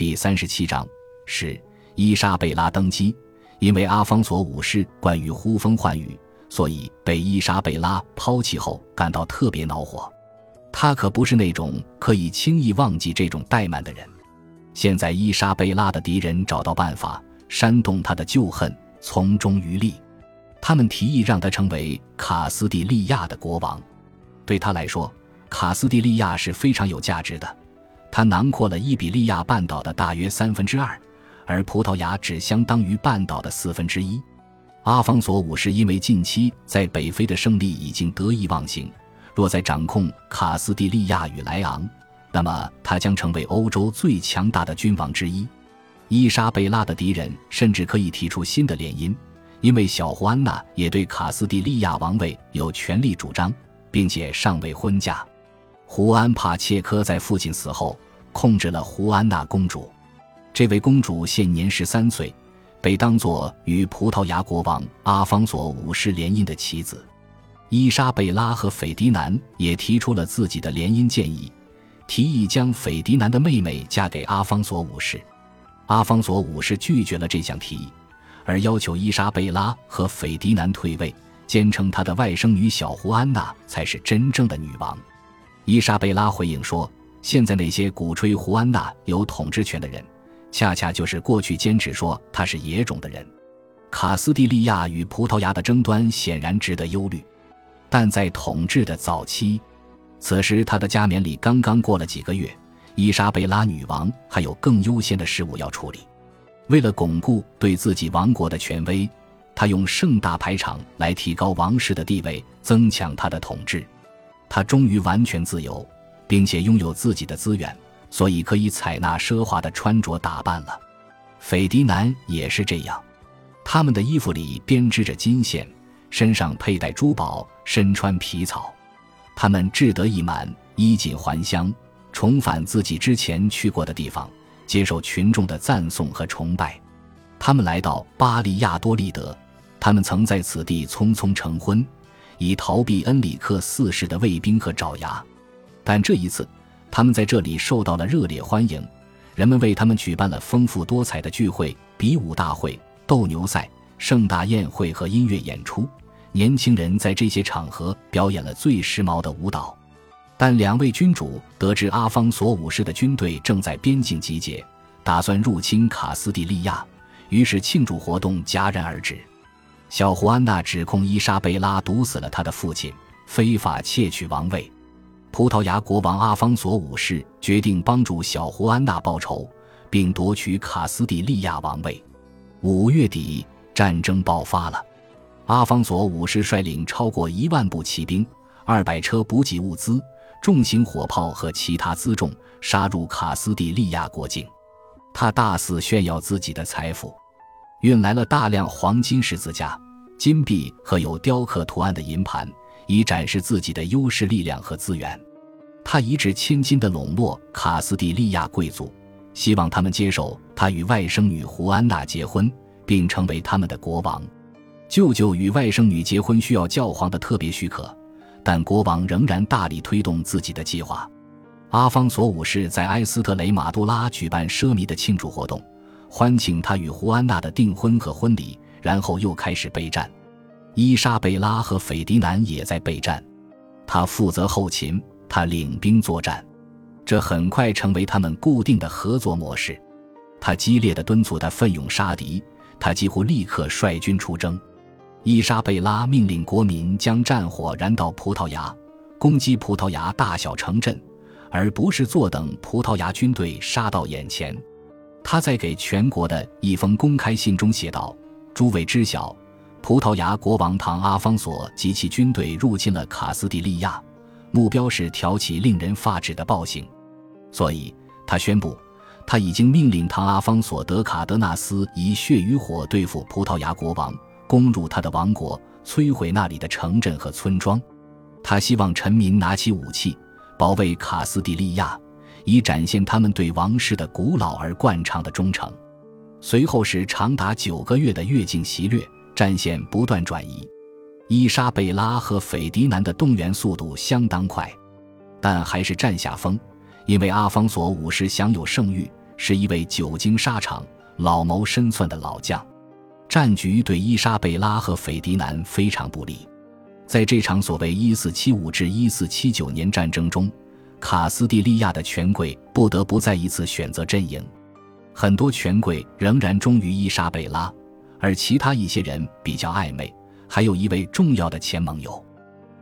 第三十七章是伊莎贝拉登基。因为阿方索五世惯于呼风唤雨，所以被伊莎贝拉抛弃后感到特别恼火。他可不是那种可以轻易忘记这种怠慢的人。现在伊莎贝拉的敌人找到办法煽动他的旧恨，从中渔利。他们提议让他成为卡斯蒂利亚的国王。对他来说，卡斯蒂利亚是非常有价值的。他囊括了伊比利亚半岛的大约三分之二。而葡萄牙只相当于半岛的四分之一。阿方索五世因为近期在北非的胜利已经得意忘形，若再掌控卡斯蒂利亚与莱昂，那么他将成为欧洲最强大的君王之一。伊莎贝拉的敌人甚至可以提出新的联姻，因为小胡安娜也对卡斯蒂利亚王位有权利主张，并且尚未婚嫁。胡安帕切科在父亲死后控制了胡安娜公主。这位公主现年十三岁，被当作与葡萄牙国王阿方索五世联姻的棋子。伊莎贝拉和斐迪南也提出了自己的联姻建议，提议将斐迪南的妹妹嫁给阿方索五世。阿方索五世拒绝了这项提议，而要求伊莎贝拉和斐迪南退位，坚称他的外甥女小胡安娜才是真正的女王。伊莎贝拉回应说：“现在那些鼓吹胡安娜有统治权的人。”恰恰就是过去坚持说她是野种的人。卡斯蒂利亚与葡萄牙的争端显然值得忧虑，但在统治的早期，此时他的加冕礼刚刚过了几个月，伊莎贝拉女王还有更优先的事务要处理。为了巩固对自己王国的权威，他用盛大排场来提高王室的地位，增强他的统治。他终于完全自由，并且拥有自己的资源。所以可以采纳奢华的穿着打扮了，斐迪南也是这样。他们的衣服里编织着金线，身上佩戴珠宝，身穿皮草。他们志得意满，衣锦还乡，重返自己之前去过的地方，接受群众的赞颂和崇拜。他们来到巴利亚多利德，他们曾在此地匆匆成婚，以逃避恩里克四世的卫兵和爪牙。但这一次。他们在这里受到了热烈欢迎，人们为他们举办了丰富多彩的聚会、比武大会、斗牛赛、盛大宴会和音乐演出。年轻人在这些场合表演了最时髦的舞蹈。但两位君主得知阿方索五世的军队正在边境集结，打算入侵卡斯蒂利亚，于是庆祝活动戛然而止。小胡安娜指控伊莎贝拉毒死了他的父亲，非法窃取王位。葡萄牙国王阿方索五世决定帮助小胡安娜报仇，并夺取卡斯蒂利亚王位。五月底，战争爆发了。阿方索五世率领超过一万部骑兵、二百车补给物资、重型火炮和其他辎重，杀入卡斯蒂利亚国境。他大肆炫耀自己的财富，运来了大量黄金十字架、金币和有雕刻图案的银盘。以展示自己的优势力量和资源，他一掷千金的笼络卡斯蒂利亚贵族，希望他们接受他与外甥女胡安娜结婚，并成为他们的国王。舅舅与外甥女结婚需要教皇的特别许可，但国王仍然大力推动自己的计划。阿方索五世在埃斯特雷马杜拉举办奢靡的庆祝活动，欢庆他与胡安娜的订婚和婚礼，然后又开始备战。伊莎贝拉和斐迪南也在备战，他负责后勤，他领兵作战，这很快成为他们固定的合作模式。他激烈的敦促他奋勇杀敌，他几乎立刻率军出征。伊莎贝拉命令国民将战火燃到葡萄牙，攻击葡萄牙大小城镇，而不是坐等葡萄牙军队杀到眼前。他在给全国的一封公开信中写道：“诸位知晓。”葡萄牙国王唐阿方索及其军队入侵了卡斯蒂利亚，目标是挑起令人发指的暴行，所以他宣布，他已经命令唐阿方索德卡德纳斯以血与火对付葡萄牙国王，攻入他的王国，摧毁那里的城镇和村庄。他希望臣民拿起武器，保卫卡斯蒂利亚，以展现他们对王室的古老而惯常的忠诚。随后是长达九个月的越境袭掠。战线不断转移，伊莎贝拉和斐迪南的动员速度相当快，但还是占下风，因为阿方索五世享有盛誉，是一位久经沙场、老谋深算的老将，战局对伊莎贝拉和斐迪南非常不利。在这场所谓1475至1479年战争中，卡斯蒂利亚的权贵不得不再一次选择阵营，很多权贵仍然忠于伊莎贝拉，而其他一些人比较暧昧。还有一位重要的前盟友，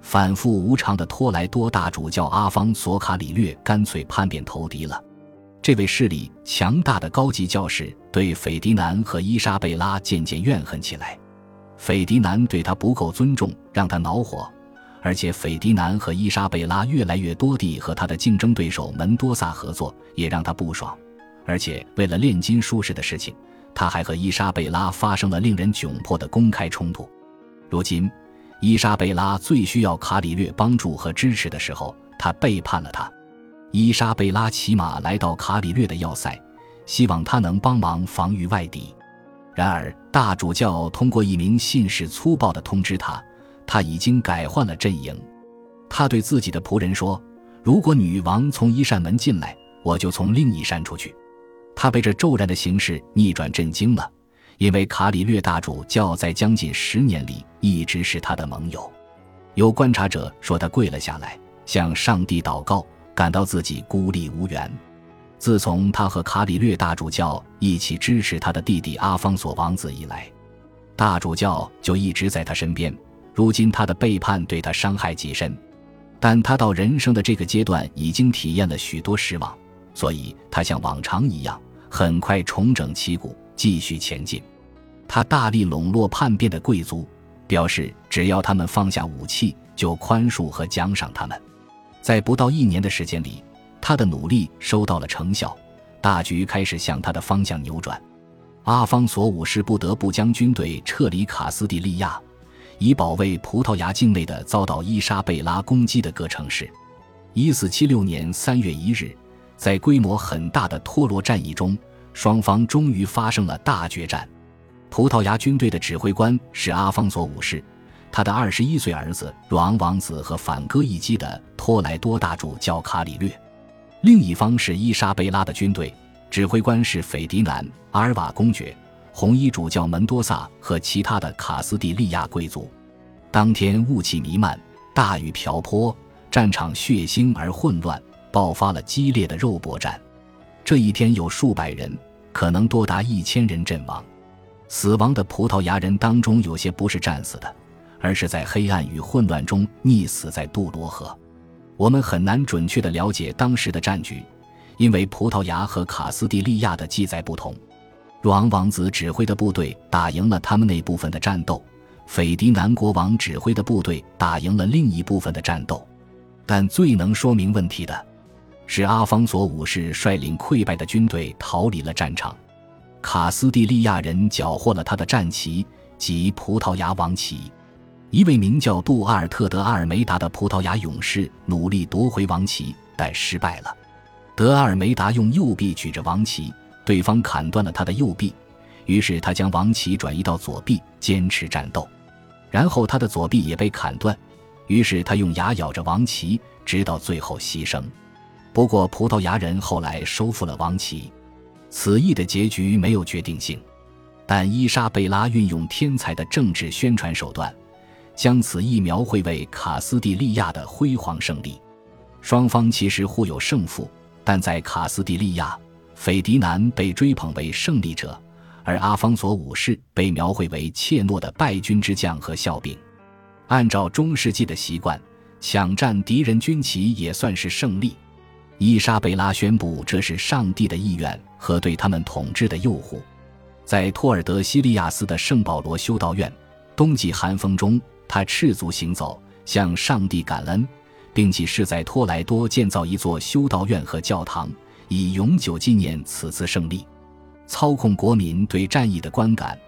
反复无常的托莱多大主教阿方索卡里略干脆叛变投敌了。这位势力强大的高级教士对斐迪南和伊莎贝拉渐渐怨恨起来。斐迪南对他不够尊重，让他恼火；而且斐迪南和伊莎贝拉越来越多地和他的竞争对手门多萨合作，也让他不爽。而且为了炼金术士的事情，他还和伊莎贝拉发生了令人窘迫的公开冲突。如今，伊莎贝拉最需要卡里略帮助和支持的时候，他背叛了他。伊莎贝拉骑马来到卡里略的要塞，希望他能帮忙防御外敌。然而，大主教通过一名信使粗暴地通知他，他已经改换了阵营。他对自己的仆人说：“如果女王从一扇门进来，我就从另一扇出去。”他被这骤然的形势逆转震惊了。因为卡里略大主教在将近十年里一直是他的盟友，有观察者说他跪了下来，向上帝祷告，感到自己孤立无援。自从他和卡里略大主教一起支持他的弟弟阿方索王子以来，大主教就一直在他身边。如今他的背叛对他伤害极深，但他到人生的这个阶段已经体验了许多失望，所以他像往常一样，很快重整旗鼓。继续前进，他大力笼络叛变的贵族，表示只要他们放下武器，就宽恕和奖赏他们。在不到一年的时间里，他的努力收到了成效，大局开始向他的方向扭转。阿方索五世不得不将军队撤离卡斯蒂利亚，以保卫葡萄牙境内的遭到伊莎贝拉攻击的各城市。一四七六年三月一日，在规模很大的托罗战役中。双方终于发生了大决战。葡萄牙军队的指挥官是阿方索五世，他的二十一岁儿子若昂王子和反戈一击的托莱多大主教卡里略。另一方是伊莎贝拉的军队，指挥官是斐迪南、阿尔瓦公爵、红衣主教门多萨和其他的卡斯蒂利亚贵族。当天雾气弥漫，大雨瓢泼，战场血腥而混乱，爆发了激烈的肉搏战。这一天有数百人。可能多达一千人阵亡，死亡的葡萄牙人当中，有些不是战死的，而是在黑暗与混乱中溺死在杜罗河。我们很难准确地了解当时的战局，因为葡萄牙和卡斯蒂利亚的记载不同。若昂王子指挥的部队打赢了他们那部分的战斗，斐迪南国王指挥的部队打赢了另一部分的战斗，但最能说明问题的。是阿方索五世率领溃败的军队逃离了战场，卡斯蒂利亚人缴获了他的战旗及葡萄牙王旗。一位名叫杜阿尔特德阿尔梅达的葡萄牙勇士努力夺回王旗，但失败了。德阿尔梅达用右臂举着王旗，对方砍断了他的右臂，于是他将王旗转移到左臂，坚持战斗。然后他的左臂也被砍断，于是他用牙咬着王旗，直到最后牺牲。不过，葡萄牙人后来收复了王旗，此役的结局没有决定性。但伊莎贝拉运用天才的政治宣传手段，将此役描绘为卡斯蒂利亚的辉煌胜利。双方其实互有胜负，但在卡斯蒂利亚，斐迪南被追捧为胜利者，而阿方索五世被描绘为怯懦的败军之将和笑柄。按照中世纪的习惯，抢占敌人军旗也算是胜利。伊莎贝拉宣布，这是上帝的意愿和对他们统治的诱惑。在托尔德西利亚斯的圣保罗修道院，冬季寒风中，他赤足行走，向上帝感恩，并且是在托莱多建造一座修道院和教堂，以永久纪念此次胜利。操控国民对战役的观感，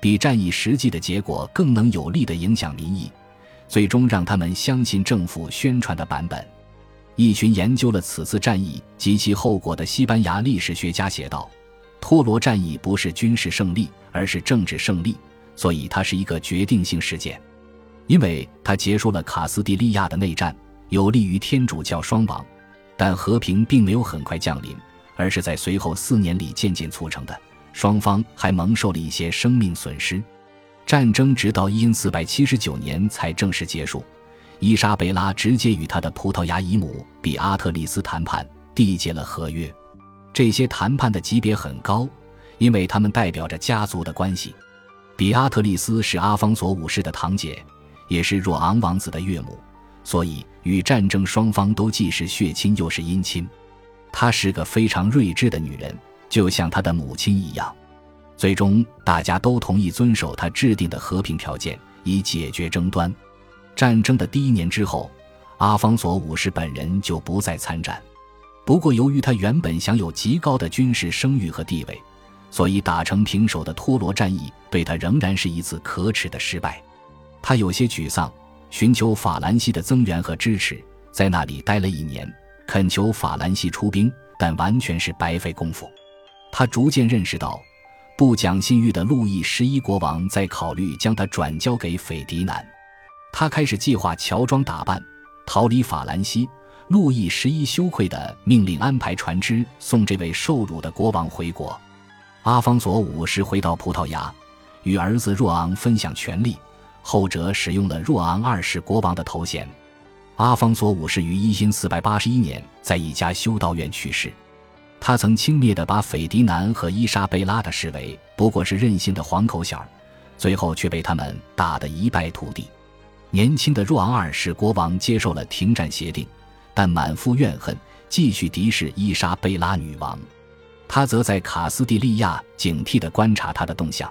比战役实际的结果更能有力地影响民意，最终让他们相信政府宣传的版本。一群研究了此次战役及其后果的西班牙历史学家写道：“托罗战役不是军事胜利，而是政治胜利，所以它是一个决定性事件，因为它结束了卡斯蒂利亚的内战，有利于天主教双王。但和平并没有很快降临，而是在随后四年里渐渐促成的。双方还蒙受了一些生命损失。战争直到因四百七十九年才正式结束。伊莎贝拉直接与她的葡萄牙姨母比阿特丽斯谈判，缔结了合约。这些谈判的级别很高，因为他们代表着家族的关系。比阿特丽斯是阿方索五世的堂姐，也是若昂王子的岳母，所以与战争双方都既是血亲又是姻亲。她是个非常睿智的女人，就像她的母亲一样。最终，大家都同意遵守她制定的和平条件，以解决争端。战争的第一年之后，阿方索五世本人就不再参战。不过，由于他原本享有极高的军事声誉和地位。所以，打成平手的托罗战役对他仍然是一次可耻的失败。他有些沮丧，寻求法兰西的增援和支持，在那里待了一年，恳求法兰西出兵，但完全是白费功夫。他逐渐认识到，不讲信誉的路易十一国王在考虑将他转交给斐迪南。他开始计划乔装打扮，逃离法兰西。路易十一羞愧地命令安排船只送这位受辱的国王回国。阿方索五世回到葡萄牙，与儿子若昂分享权力，后者使用了若昂二世国王的头衔。阿方索五世于一四四百八十一年在一家修道院去世。他曾轻蔑地把斐迪南和伊莎贝拉的视为不过是任性的黄口小儿，最后却被他们打得一败涂地。年轻的若昂二世国王接受了停战协定，但满腹怨恨，继续敌视伊莎贝拉女王。他则在卡斯蒂利亚警惕地观察他的动向。